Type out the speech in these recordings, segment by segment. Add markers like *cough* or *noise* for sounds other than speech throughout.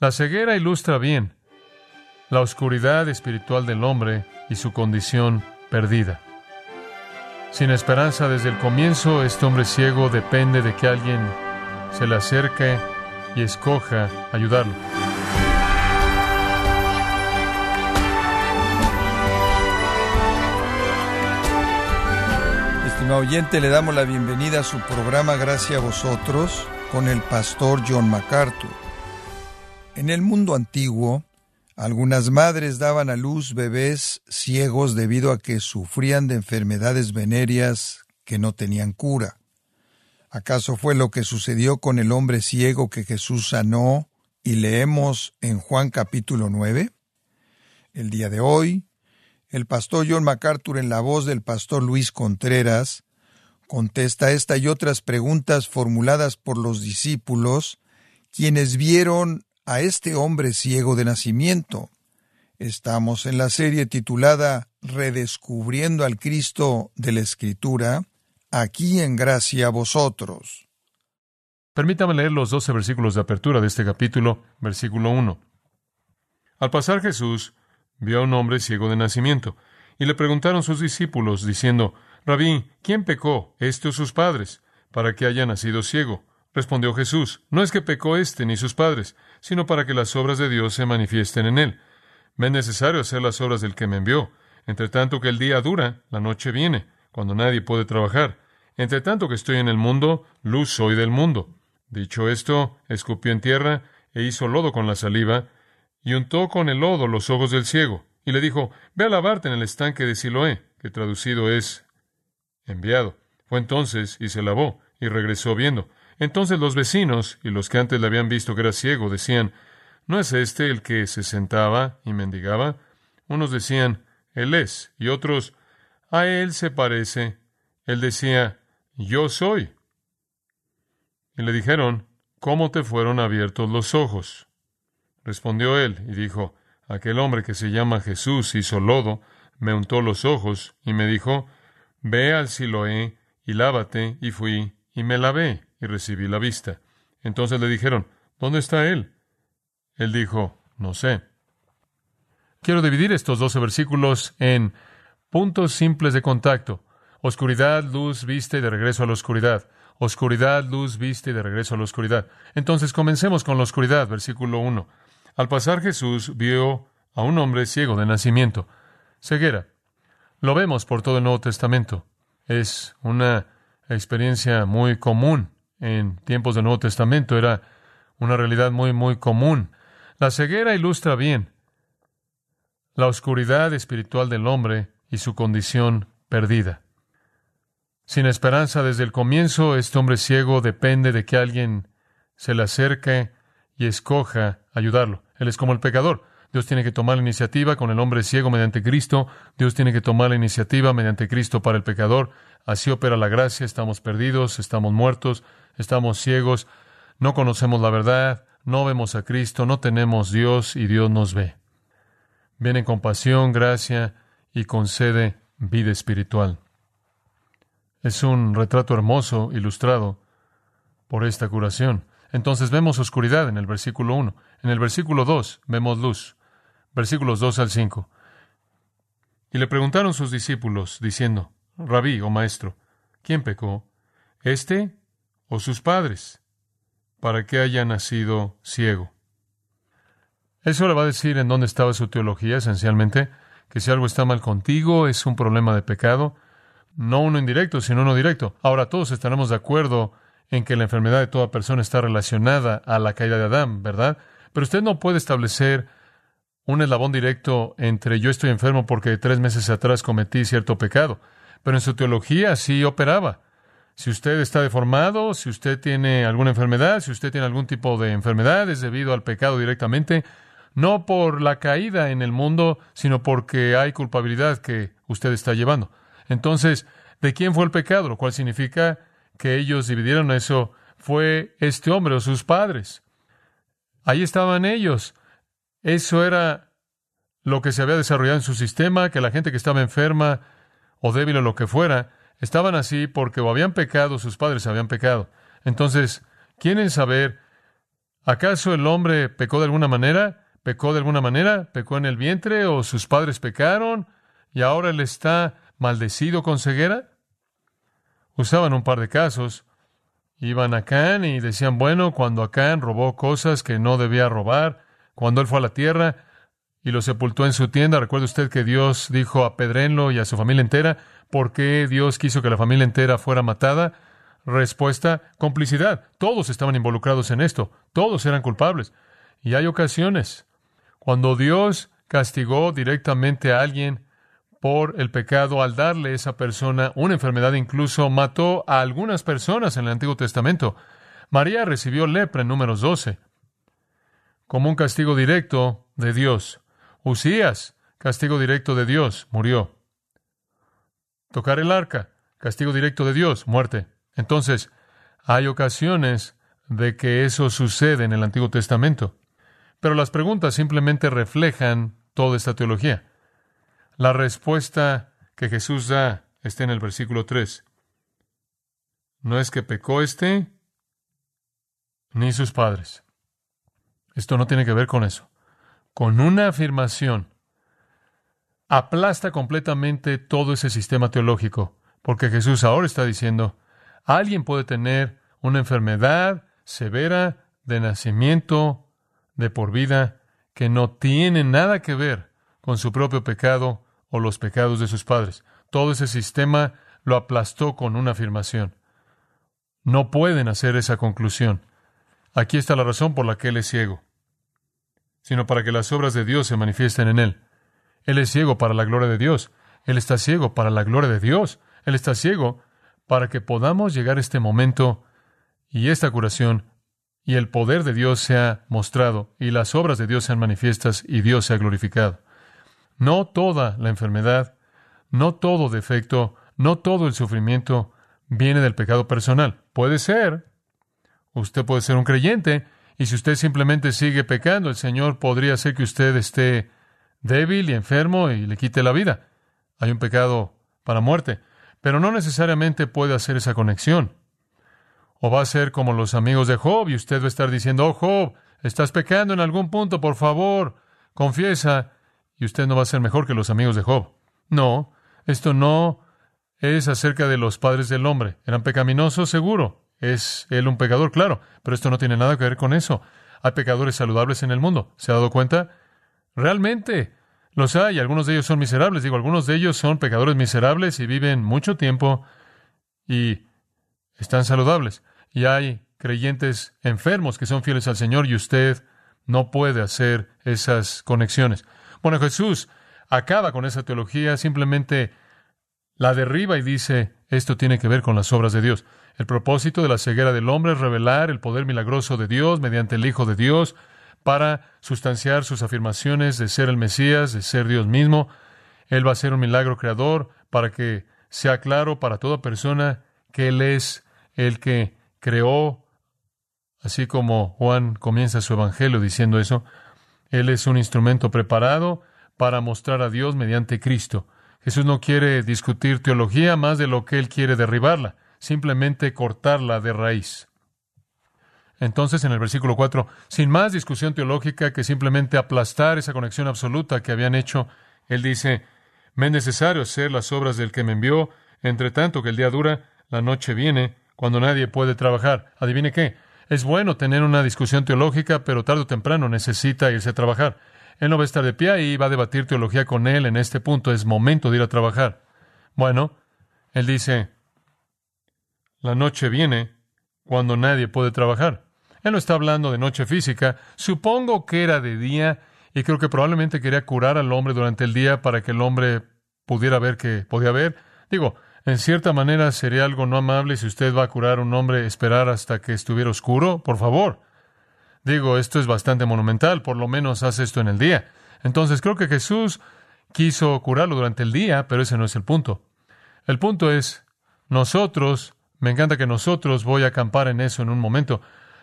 La ceguera ilustra bien la oscuridad espiritual del hombre y su condición perdida. Sin esperanza desde el comienzo, este hombre ciego depende de que alguien se le acerque y escoja ayudarlo. Estimado oyente, le damos la bienvenida a su programa Gracias a vosotros con el pastor John MacArthur. En el mundo antiguo, algunas madres daban a luz bebés ciegos debido a que sufrían de enfermedades venéreas que no tenían cura. ¿Acaso fue lo que sucedió con el hombre ciego que Jesús sanó y leemos en Juan capítulo 9? El día de hoy, el pastor John MacArthur en la voz del pastor Luis Contreras contesta esta y otras preguntas formuladas por los discípulos, quienes vieron a este hombre ciego de nacimiento. Estamos en la serie titulada Redescubriendo al Cristo de la Escritura, aquí en gracia a vosotros. Permítame leer los doce versículos de apertura de este capítulo, versículo 1. Al pasar Jesús vio a un hombre ciego de nacimiento, y le preguntaron sus discípulos, diciendo, Rabí, ¿quién pecó, este o sus padres, para que haya nacido ciego? Respondió Jesús, no es que pecó éste ni sus padres, sino para que las obras de Dios se manifiesten en él. Me es necesario hacer las obras del que me envió. Entre tanto que el día dura, la noche viene cuando nadie puede trabajar. Entre tanto que estoy en el mundo, luz soy del mundo. Dicho esto, escupió en tierra e hizo lodo con la saliva, y untó con el lodo los ojos del ciego, y le dijo, Ve a lavarte en el estanque de Siloé, que traducido es enviado. Fue entonces y se lavó, y regresó viendo. Entonces los vecinos y los que antes le habían visto que era ciego decían, ¿no es este el que se sentaba y mendigaba? Unos decían, Él es, y otros, a él se parece. Él decía, yo soy. Y le dijeron, ¿cómo te fueron abiertos los ojos? Respondió él y dijo, aquel hombre que se llama Jesús hizo lodo, me untó los ojos y me dijo, ve al Siloé y lávate, y fui y me lavé y recibí la vista. Entonces le dijeron, ¿dónde está él? Él dijo, no sé. Quiero dividir estos doce versículos en Puntos simples de contacto. Oscuridad, luz, vista y de regreso a la oscuridad. Oscuridad, luz, vista y de regreso a la oscuridad. Entonces comencemos con la oscuridad, versículo 1. Al pasar Jesús vio a un hombre ciego de nacimiento. Ceguera. Lo vemos por todo el Nuevo Testamento. Es una experiencia muy común en tiempos del Nuevo Testamento. Era una realidad muy, muy común. La ceguera ilustra bien la oscuridad espiritual del hombre y su condición perdida. Sin esperanza desde el comienzo, este hombre ciego depende de que alguien se le acerque y escoja ayudarlo. Él es como el pecador. Dios tiene que tomar la iniciativa con el hombre ciego mediante Cristo. Dios tiene que tomar la iniciativa mediante Cristo para el pecador. Así opera la gracia. Estamos perdidos, estamos muertos, estamos ciegos, no conocemos la verdad, no vemos a Cristo, no tenemos Dios y Dios nos ve. Viene compasión, gracia y concede vida espiritual. Es un retrato hermoso, ilustrado por esta curación. Entonces vemos oscuridad en el versículo 1. En el versículo 2 vemos luz. Versículos 2 al 5. Y le preguntaron sus discípulos, diciendo, Rabí o maestro, ¿quién pecó? ¿Este o sus padres? Para que haya nacido ciego. Eso le va a decir en dónde estaba su teología, esencialmente que si algo está mal contigo es un problema de pecado, no uno indirecto, sino uno directo. Ahora todos estaremos de acuerdo en que la enfermedad de toda persona está relacionada a la caída de Adán, ¿verdad? Pero usted no puede establecer un eslabón directo entre yo estoy enfermo porque tres meses atrás cometí cierto pecado. Pero en su teología sí operaba. Si usted está deformado, si usted tiene alguna enfermedad, si usted tiene algún tipo de enfermedad, es debido al pecado directamente, no por la caída en el mundo, sino porque hay culpabilidad que usted está llevando. Entonces, ¿de quién fue el pecado? Lo cual significa que ellos dividieron eso. Fue este hombre o sus padres. Ahí estaban ellos. Eso era lo que se había desarrollado en su sistema, que la gente que estaba enferma o débil o lo que fuera, estaban así porque o habían pecado, sus padres habían pecado. Entonces, quieren saber ¿Acaso el hombre pecó de alguna manera? ¿Pecó de alguna manera? ¿Pecó en el vientre o sus padres pecaron y ahora él está maldecido con ceguera? Usaban un par de casos. Iban a Can y decían, bueno, cuando Acán robó cosas que no debía robar, cuando él fue a la tierra y lo sepultó en su tienda, recuerda usted que Dios dijo a Pedrenlo y a su familia entera, ¿por qué Dios quiso que la familia entera fuera matada? Respuesta, complicidad. Todos estaban involucrados en esto, todos eran culpables. Y hay ocasiones cuando Dios castigó directamente a alguien por el pecado al darle a esa persona una enfermedad, incluso mató a algunas personas en el Antiguo Testamento. María recibió lepra en números 12 como un castigo directo de Dios. Usías, castigo directo de Dios, murió. Tocar el arca, castigo directo de Dios, muerte. Entonces, hay ocasiones de que eso sucede en el Antiguo Testamento. Pero las preguntas simplemente reflejan toda esta teología. La respuesta que Jesús da está en el versículo 3. No es que pecó este ni sus padres. Esto no tiene que ver con eso. Con una afirmación aplasta completamente todo ese sistema teológico, porque Jesús ahora está diciendo, alguien puede tener una enfermedad severa de nacimiento, de por vida, que no tiene nada que ver con su propio pecado o los pecados de sus padres. Todo ese sistema lo aplastó con una afirmación. No pueden hacer esa conclusión. Aquí está la razón por la que Él es ciego, sino para que las obras de Dios se manifiesten en Él. Él es ciego para la gloria de Dios. Él está ciego para la gloria de Dios. Él está ciego para que podamos llegar a este momento y esta curación y el poder de Dios sea mostrado y las obras de Dios sean manifiestas y Dios sea glorificado. No toda la enfermedad, no todo defecto, no todo el sufrimiento viene del pecado personal. Puede ser. Usted puede ser un creyente y si usted simplemente sigue pecando, el Señor podría hacer que usted esté débil y enfermo y le quite la vida. Hay un pecado para muerte, pero no necesariamente puede hacer esa conexión. O va a ser como los amigos de Job y usted va a estar diciendo, oh Job, estás pecando en algún punto, por favor, confiesa, y usted no va a ser mejor que los amigos de Job. No, esto no es acerca de los padres del hombre. ¿Eran pecaminosos? Seguro. ¿Es él un pecador? Claro, pero esto no tiene nada que ver con eso. Hay pecadores saludables en el mundo. ¿Se ha dado cuenta? Realmente los hay. Algunos de ellos son miserables. Digo, algunos de ellos son pecadores miserables y viven mucho tiempo y están saludables. Y hay creyentes enfermos que son fieles al Señor y usted no puede hacer esas conexiones. Bueno, Jesús acaba con esa teología, simplemente la derriba y dice, esto tiene que ver con las obras de Dios. El propósito de la ceguera del hombre es revelar el poder milagroso de Dios mediante el Hijo de Dios para sustanciar sus afirmaciones de ser el Mesías, de ser Dios mismo. Él va a ser un milagro creador para que sea claro para toda persona que Él es el que creó, así como Juan comienza su evangelio diciendo eso, Él es un instrumento preparado para mostrar a Dios mediante Cristo. Jesús no quiere discutir teología más de lo que Él quiere derribarla, simplemente cortarla de raíz. Entonces, en el versículo 4, sin más discusión teológica que simplemente aplastar esa conexión absoluta que habían hecho, Él dice, me es necesario hacer las obras del que me envió, entre tanto que el día dura, la noche viene, cuando nadie puede trabajar. Adivine qué. Es bueno tener una discusión teológica, pero tarde o temprano necesita irse a trabajar. Él no va a estar de pie y va a debatir teología con él en este punto. Es momento de ir a trabajar. Bueno, él dice, la noche viene cuando nadie puede trabajar. Él no está hablando de noche física. Supongo que era de día y creo que probablemente quería curar al hombre durante el día para que el hombre pudiera ver que podía ver. Digo, en cierta manera sería algo no amable si usted va a curar a un hombre esperar hasta que estuviera oscuro. Por favor. Digo, esto es bastante monumental, por lo menos hace esto en el día. Entonces creo que Jesús quiso curarlo durante el día, pero ese no es el punto. El punto es, nosotros, me encanta que nosotros, voy a acampar en eso en un momento,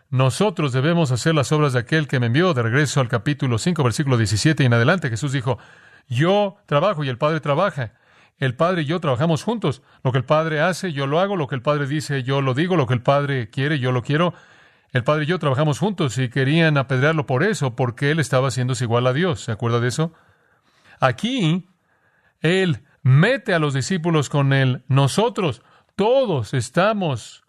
nosotros debemos hacer las obras de aquel que me envió. De regreso al capítulo 5, versículo 17 y en adelante, Jesús dijo, yo trabajo y el Padre trabaja. El Padre y yo trabajamos juntos. Lo que el Padre hace, yo lo hago. Lo que el Padre dice, yo lo digo. Lo que el Padre quiere, yo lo quiero. el padre y yo trabajamos juntos y querían apedrearlo por eso, porque él estaba haciéndose igual a Dios. ¿Se acuerda de eso? Aquí, él mete a los discípulos con él. Nosotros, todos estamos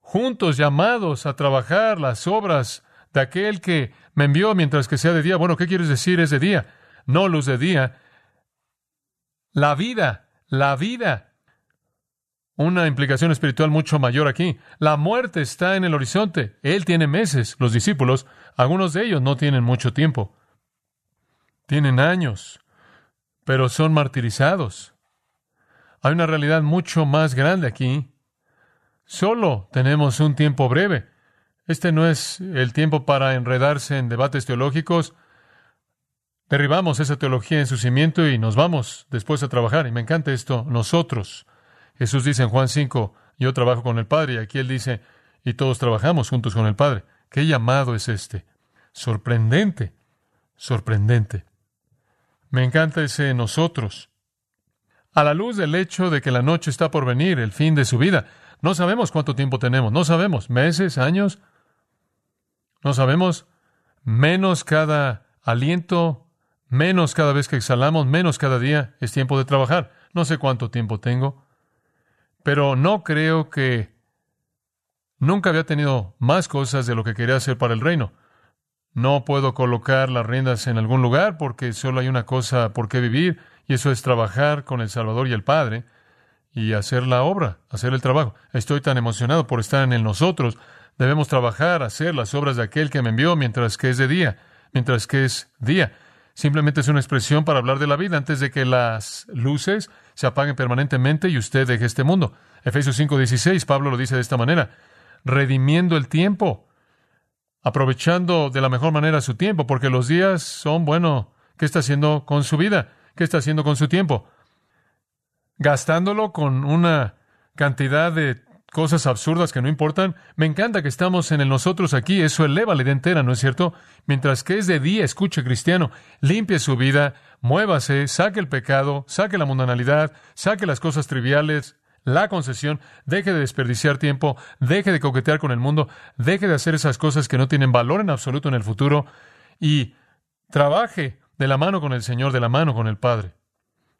juntos llamados a trabajar las obras de aquel que me envió mientras que sea de día. Bueno, ¿qué quieres decir es de día? No luz de día. La vida, la vida. Una implicación espiritual mucho mayor aquí. La muerte está en el horizonte. Él tiene meses. Los discípulos, algunos de ellos no tienen mucho tiempo. Tienen años, pero son martirizados. Hay una realidad mucho más grande aquí. Solo tenemos un tiempo breve. Este no es el tiempo para enredarse en debates teológicos. Derribamos esa teología en su cimiento y nos vamos después a trabajar. Y me encanta esto. Nosotros. Jesús dice en Juan 5, yo trabajo con el Padre. Y aquí él dice, y todos trabajamos juntos con el Padre. ¿Qué llamado es este? Sorprendente. Sorprendente. Me encanta ese nosotros. A la luz del hecho de que la noche está por venir, el fin de su vida. No sabemos cuánto tiempo tenemos. No sabemos. ¿Meses? ¿Años? No sabemos. Menos cada aliento, menos cada vez que exhalamos, menos cada día es tiempo de trabajar. No sé cuánto tiempo tengo, pero no creo que nunca había tenido más cosas de lo que quería hacer para el reino. No puedo colocar las riendas en algún lugar porque solo hay una cosa por qué vivir y eso es trabajar con el Salvador y el Padre y hacer la obra, hacer el trabajo. Estoy tan emocionado por estar en nosotros. Debemos trabajar, hacer las obras de aquel que me envió mientras que es de día, mientras que es día. Simplemente es una expresión para hablar de la vida antes de que las luces se apaguen permanentemente y usted deje este mundo. Efesios 5:16, Pablo lo dice de esta manera, redimiendo el tiempo, aprovechando de la mejor manera su tiempo, porque los días son, bueno, ¿qué está haciendo con su vida? ¿Qué está haciendo con su tiempo? Gastándolo con una cantidad de cosas absurdas que no importan. Me encanta que estamos en el nosotros aquí, eso eleva la idea entera, ¿no es cierto? Mientras que es de día, escuche cristiano, limpie su vida, muévase, saque el pecado, saque la mundanalidad, saque las cosas triviales, la concesión, deje de desperdiciar tiempo, deje de coquetear con el mundo, deje de hacer esas cosas que no tienen valor en absoluto en el futuro y trabaje de la mano con el Señor, de la mano con el Padre.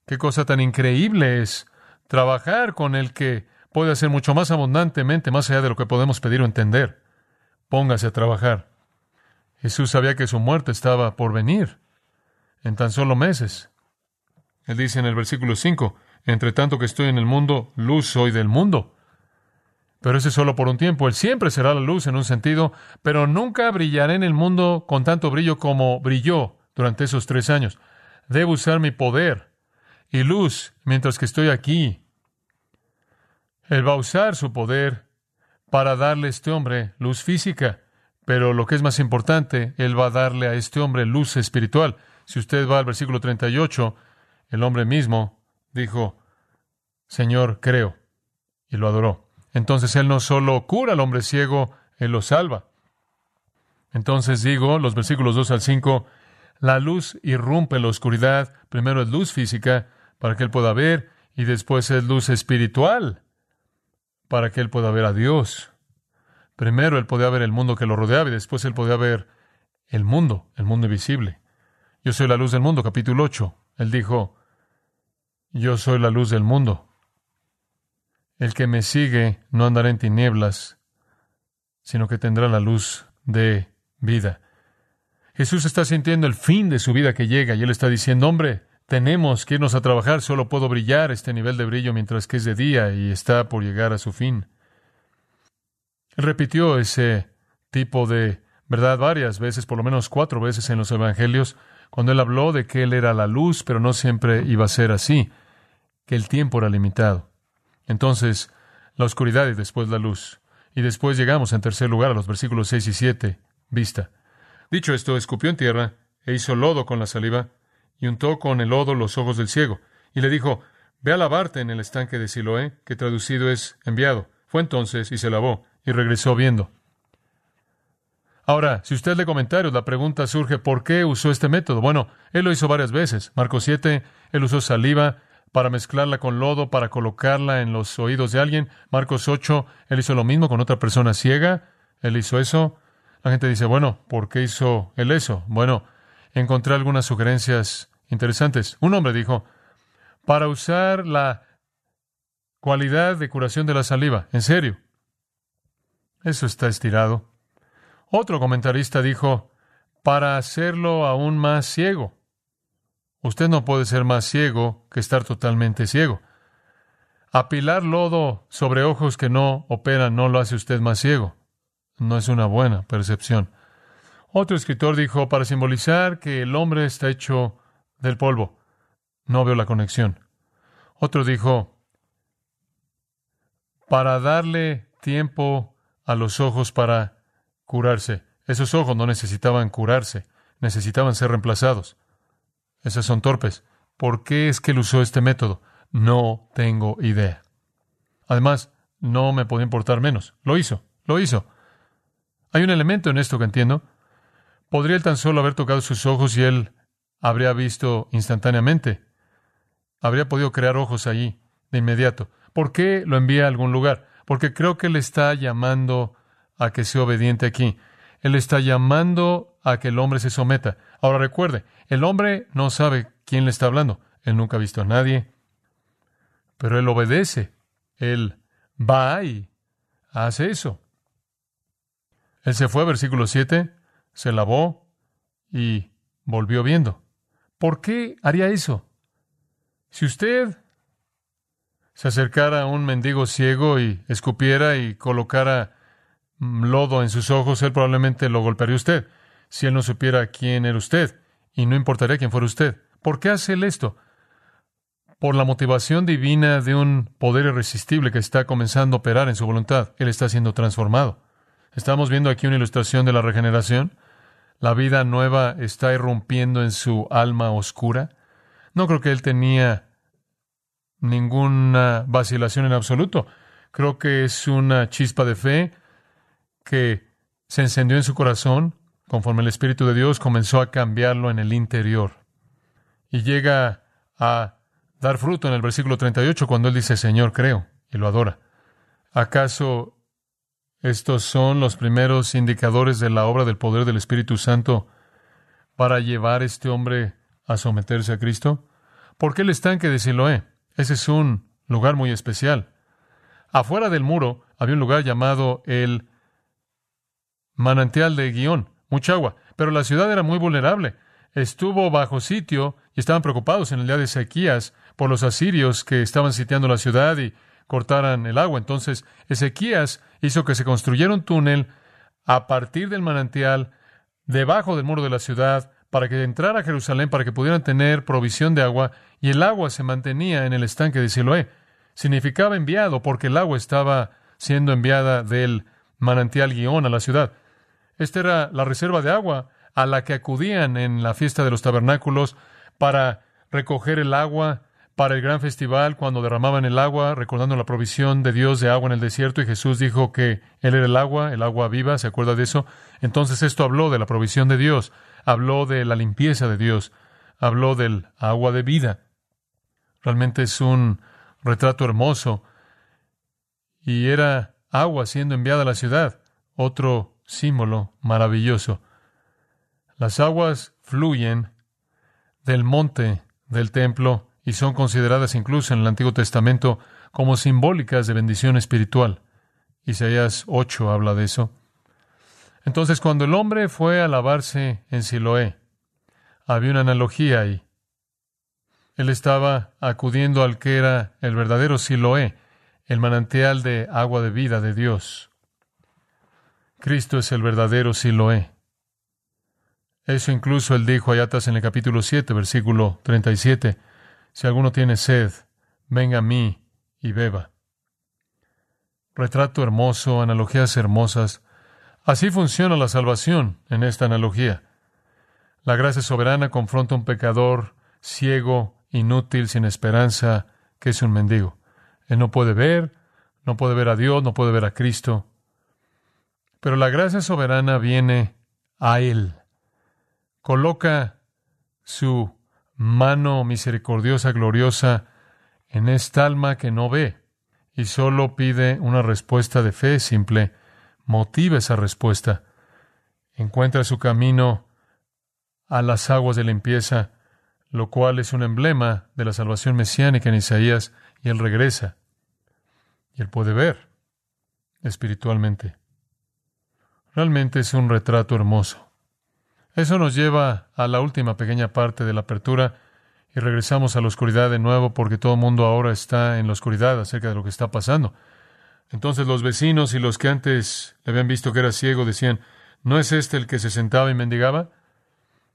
Qué cosa tan increíble es trabajar con el que puede hacer mucho más abundantemente, más allá de lo que podemos pedir o entender. Póngase a trabajar. Jesús sabía que su muerte estaba por venir en tan solo meses. Él dice en el versículo 5, entre tanto que estoy en el mundo, luz soy del mundo. Pero ese es solo por un tiempo. Él siempre será la luz en un sentido, pero nunca brillaré en el mundo con tanto brillo como brilló durante esos tres años. Debo usar mi poder y luz mientras que estoy aquí. Él va a usar su poder para darle a este hombre luz física, pero lo que es más importante, Él va a darle a este hombre luz espiritual. Si usted va al versículo 38, el hombre mismo dijo, Señor, creo, y lo adoró. Entonces Él no solo cura al hombre ciego, Él lo salva. Entonces digo, los versículos 2 al 5, la luz irrumpe la oscuridad. Primero es luz física para que Él pueda ver y después es luz espiritual para que Él pueda ver a Dios. Primero Él podía ver el mundo que lo rodeaba y después Él podía ver el mundo, el mundo invisible. Yo soy la luz del mundo, capítulo 8. Él dijo, yo soy la luz del mundo. El que me sigue no andará en tinieblas, sino que tendrá la luz de vida. Jesús está sintiendo el fin de su vida que llega y él está diciendo, hombre, tenemos que irnos a trabajar, solo puedo brillar este nivel de brillo mientras que es de día y está por llegar a su fin. Repitió ese tipo de verdad varias veces, por lo menos cuatro veces en los Evangelios, cuando él habló de que él era la luz, pero no siempre iba a ser así, que el tiempo era limitado. Entonces, la oscuridad y después la luz. Y después llegamos en tercer lugar a los versículos 6 y 7, vista. Dicho esto, escupió en tierra e hizo lodo con la saliva y untó con el lodo los ojos del ciego y le dijo, Ve a lavarte en el estanque de Siloé, que traducido es enviado. Fue entonces y se lavó y regresó viendo. Ahora, si usted lee comentarios, la pregunta surge, ¿por qué usó este método? Bueno, él lo hizo varias veces. Marcos 7, él usó saliva para mezclarla con lodo, para colocarla en los oídos de alguien. Marcos 8, él hizo lo mismo con otra persona ciega Él hizo eso. La gente dice, bueno, ¿por qué hizo él eso? Bueno, encontré algunas sugerencias interesantes. Un hombre dijo, para usar la cualidad de curación de la saliva. En serio. Eso está estirado. Otro comentarista dijo, para hacerlo aún más ciego. Usted no puede ser más ciego que estar totalmente ciego. Apilar lodo sobre ojos que no operan no lo hace usted más ciego. No es una buena percepción. Otro escritor dijo, para simbolizar que el hombre está hecho del polvo. No veo la conexión. Otro dijo, para darle tiempo a los ojos para curarse. Esos ojos no necesitaban curarse, necesitaban ser reemplazados. Esas son torpes. ¿Por qué es que él usó este método? No tengo idea. Además, no me podía importar menos. Lo hizo, lo hizo. Hay un elemento en esto que entiendo. Podría él tan solo haber tocado sus ojos y él habría visto instantáneamente. Habría podido crear ojos allí, de inmediato. ¿Por qué lo envía a algún lugar? Porque creo que él está llamando a que sea obediente aquí. Él está llamando a que el hombre se someta. Ahora recuerde, el hombre no sabe quién le está hablando. Él nunca ha visto a nadie. Pero él obedece. Él va y hace eso. Él se fue, versículo 7, se lavó y volvió viendo. ¿Por qué haría eso? Si usted se acercara a un mendigo ciego y escupiera y colocara lodo en sus ojos, él probablemente lo golpearía usted si él no supiera quién era usted, y no importaría quién fuera usted. ¿Por qué hace él esto? Por la motivación divina de un poder irresistible que está comenzando a operar en su voluntad. Él está siendo transformado. Estamos viendo aquí una ilustración de la regeneración. La vida nueva está irrumpiendo en su alma oscura. No creo que él tenía ninguna vacilación en absoluto. Creo que es una chispa de fe que se encendió en su corazón conforme el Espíritu de Dios comenzó a cambiarlo en el interior. Y llega a dar fruto en el versículo 38 cuando él dice, Señor, creo, y lo adora. ¿Acaso estos son los primeros indicadores de la obra del poder del Espíritu Santo para llevar a este hombre a someterse a Cristo? ¿Por qué el estanque de Siloé? Ese es un lugar muy especial. Afuera del muro había un lugar llamado el manantial de Guión, mucha agua, pero la ciudad era muy vulnerable. Estuvo bajo sitio y estaban preocupados en el día de Ezequías por los asirios que estaban sitiando la ciudad y cortaran el agua. Entonces, Ezequías hizo que se construyera un túnel a partir del manantial debajo del muro de la ciudad para que entrara a Jerusalén, para que pudieran tener provisión de agua, y el agua se mantenía en el estanque de Siloé. Significaba enviado porque el agua estaba siendo enviada del manantial guion a la ciudad. Esta era la reserva de agua a la que acudían en la fiesta de los tabernáculos para recoger el agua para el gran festival cuando derramaban el agua, recordando la provisión de Dios de agua en el desierto, y Jesús dijo que Él era el agua, el agua viva, ¿se acuerda de eso? Entonces esto habló de la provisión de Dios, habló de la limpieza de Dios, habló del agua de vida. Realmente es un retrato hermoso. Y era agua siendo enviada a la ciudad, otro símbolo maravilloso. Las aguas fluyen del monte del templo y son consideradas incluso en el Antiguo Testamento como simbólicas de bendición espiritual. Isaías 8 habla de eso. Entonces, cuando el hombre fue a lavarse en Siloé, había una analogía ahí. Él estaba acudiendo al que era el verdadero Siloé, el manantial de agua de vida de Dios. Cristo es el verdadero Siloé. Eso incluso él dijo allá atrás en el capítulo 7, versículo 37. Si alguno tiene sed, venga a mí y beba. Retrato hermoso, analogías hermosas. Así funciona la salvación en esta analogía. La gracia soberana confronta a un pecador ciego, inútil, sin esperanza, que es un mendigo. Él no puede ver, no puede ver a Dios, no puede ver a Cristo. Pero la gracia soberana viene a Él. Coloca su mano misericordiosa, gloriosa, en esta alma que no ve y solo pide una respuesta de fe simple. motiva esa respuesta. Encuentra su camino a las aguas de limpieza, lo cual es un emblema de la salvación mesiánica en Isaías, y él regresa. Y él puede ver espiritualmente. Realmente es un retrato hermoso. Eso nos lleva a la última pequeña parte de la apertura y regresamos a la oscuridad de nuevo porque todo el mundo ahora está en la oscuridad acerca de lo que está pasando. Entonces los vecinos y los que antes le habían visto que era ciego decían, ¿no es este el que se sentaba y mendigaba?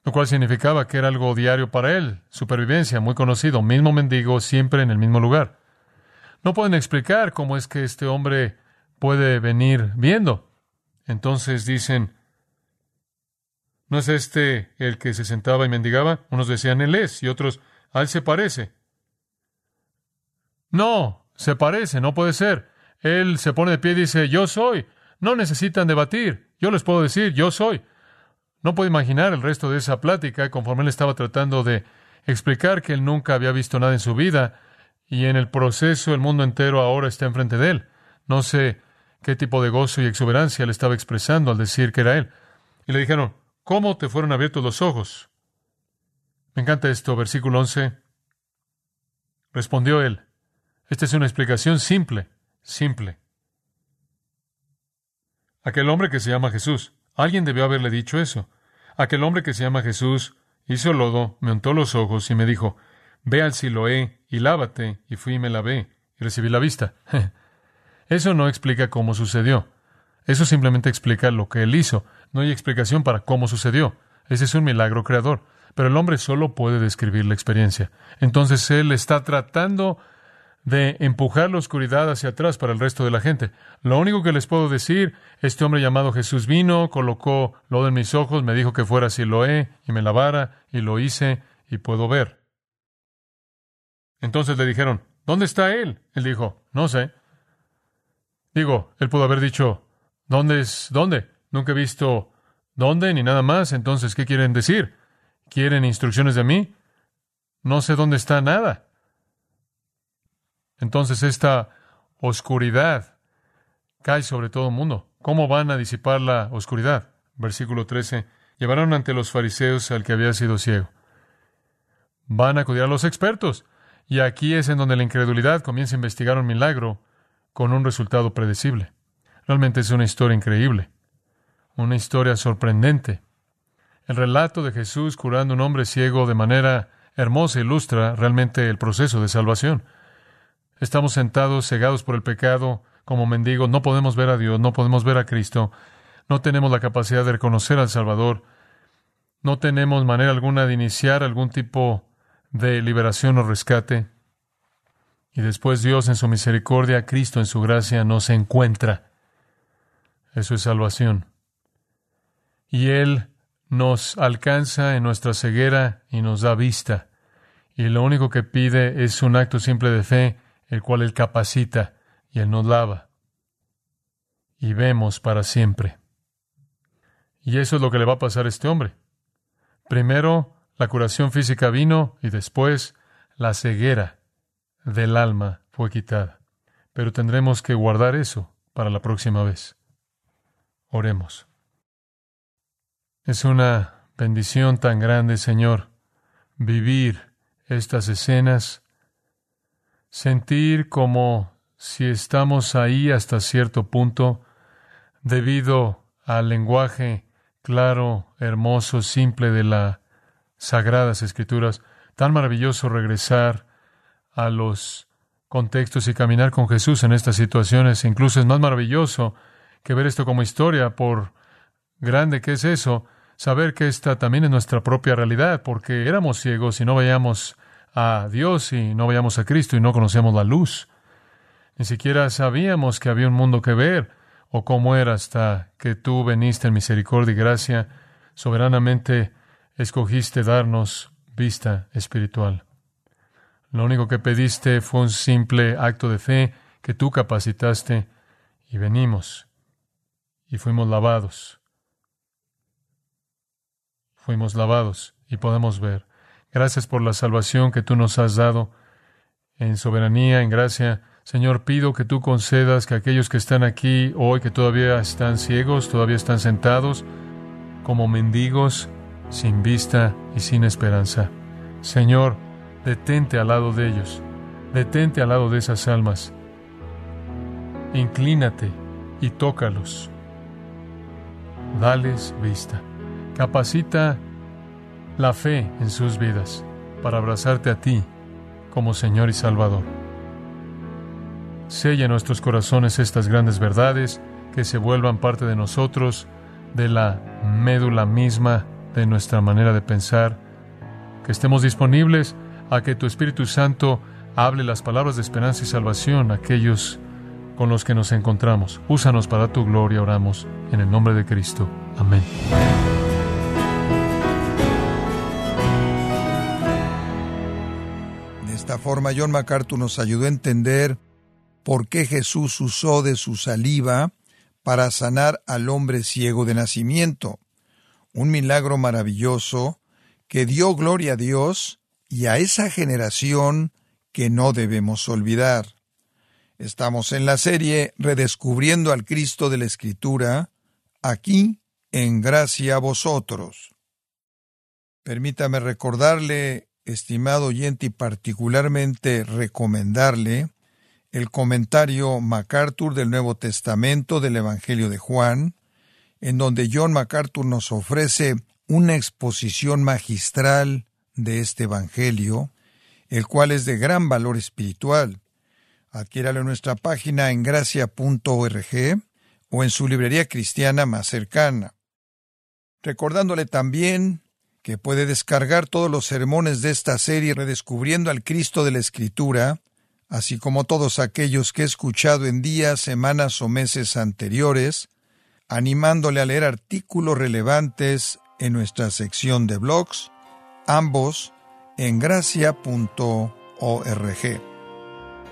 Lo cual significaba que era algo diario para él, supervivencia, muy conocido, mismo mendigo, siempre en el mismo lugar. No pueden explicar cómo es que este hombre puede venir viendo. Entonces dicen, ¿no es este el que se sentaba y mendigaba? Unos decían, él es, y otros, a él se parece. No, se parece, no puede ser. Él se pone de pie y dice, yo soy. No necesitan debatir. Yo les puedo decir, yo soy. No puedo imaginar el resto de esa plática conforme él estaba tratando de explicar que él nunca había visto nada en su vida y en el proceso el mundo entero ahora está enfrente de él. No sé qué tipo de gozo y exuberancia le estaba expresando al decir que era él. Y le dijeron, ¿cómo te fueron abiertos los ojos? Me encanta esto, versículo 11. Respondió él, esta es una explicación simple, simple. Aquel hombre que se llama Jesús, alguien debió haberle dicho eso. Aquel hombre que se llama Jesús hizo lodo, me untó los ojos y me dijo, Ve al Siloé y lávate. Y fui y me lavé y recibí la vista. *laughs* Eso no explica cómo sucedió. Eso simplemente explica lo que él hizo. No hay explicación para cómo sucedió. Ese es un milagro creador. Pero el hombre solo puede describir la experiencia. Entonces él está tratando de empujar la oscuridad hacia atrás para el resto de la gente. Lo único que les puedo decir, este hombre llamado Jesús vino, colocó lodo en mis ojos, me dijo que fuera Siloé y me lavara, y lo hice y puedo ver. Entonces le dijeron, ¿dónde está él? Él dijo, no sé. Digo, él pudo haber dicho, ¿dónde es? ¿Dónde? Nunca he visto dónde ni nada más. Entonces, ¿qué quieren decir? ¿Quieren instrucciones de mí? No sé dónde está nada. Entonces esta oscuridad cae sobre todo el mundo. ¿Cómo van a disipar la oscuridad? Versículo 13. Llevaron ante los fariseos al que había sido ciego. Van a acudir a los expertos. Y aquí es en donde la incredulidad comienza a investigar un milagro con un resultado predecible. Realmente es una historia increíble, una historia sorprendente. El relato de Jesús curando a un hombre ciego de manera hermosa ilustra realmente el proceso de salvación. Estamos sentados, cegados por el pecado, como mendigos, no podemos ver a Dios, no podemos ver a Cristo, no tenemos la capacidad de reconocer al Salvador, no tenemos manera alguna de iniciar algún tipo de liberación o rescate. Y después Dios en su misericordia, Cristo en su gracia nos encuentra. Eso es salvación. Y Él nos alcanza en nuestra ceguera y nos da vista. Y lo único que pide es un acto simple de fe, el cual Él capacita y Él nos lava. Y vemos para siempre. Y eso es lo que le va a pasar a este hombre. Primero, la curación física vino y después la ceguera del alma fue quitada. Pero tendremos que guardar eso para la próxima vez. Oremos. Es una bendición tan grande, Señor, vivir estas escenas, sentir como si estamos ahí hasta cierto punto, debido al lenguaje claro, hermoso, simple de la sagradas escrituras, tan maravilloso regresar a los contextos y caminar con Jesús en estas situaciones. Incluso es más maravilloso que ver esto como historia, por grande que es eso, saber que esta también es nuestra propia realidad, porque éramos ciegos y no veíamos a Dios y no veíamos a Cristo y no conocíamos la luz. Ni siquiera sabíamos que había un mundo que ver o cómo era hasta que tú veniste en misericordia y gracia soberanamente escogiste darnos vista espiritual. Lo único que pediste fue un simple acto de fe que tú capacitaste y venimos y fuimos lavados. Fuimos lavados y podemos ver. Gracias por la salvación que tú nos has dado en soberanía, en gracia. Señor, pido que tú concedas que aquellos que están aquí hoy, que todavía están ciegos, todavía están sentados como mendigos, sin vista y sin esperanza. Señor, detente al lado de ellos, detente al lado de esas almas. Inclínate y tócalos. Dales vista. Capacita la fe en sus vidas para abrazarte a ti como Señor y Salvador. Sella en nuestros corazones estas grandes verdades, que se vuelvan parte de nosotros, de la médula misma de nuestra manera de pensar, que estemos disponibles a que tu Espíritu Santo hable las palabras de esperanza y salvación a aquellos con los que nos encontramos. Úsanos para tu gloria, oramos, en el nombre de Cristo. Amén. De esta forma, John MacArthur nos ayudó a entender por qué Jesús usó de su saliva para sanar al hombre ciego de nacimiento. Un milagro maravilloso que dio gloria a Dios y a esa generación que no debemos olvidar. Estamos en la serie Redescubriendo al Cristo de la Escritura, aquí en gracia a vosotros. Permítame recordarle, estimado oyente, y particularmente recomendarle el comentario MacArthur del Nuevo Testamento del Evangelio de Juan, en donde John MacArthur nos ofrece una exposición magistral de este Evangelio, el cual es de gran valor espiritual. Adquiéralo en nuestra página en gracia.org o en su librería cristiana más cercana. Recordándole también que puede descargar todos los sermones de esta serie redescubriendo al Cristo de la Escritura así como todos aquellos que he escuchado en días, semanas o meses anteriores, animándole a leer artículos relevantes en nuestra sección de blogs, ambos en gracia.org.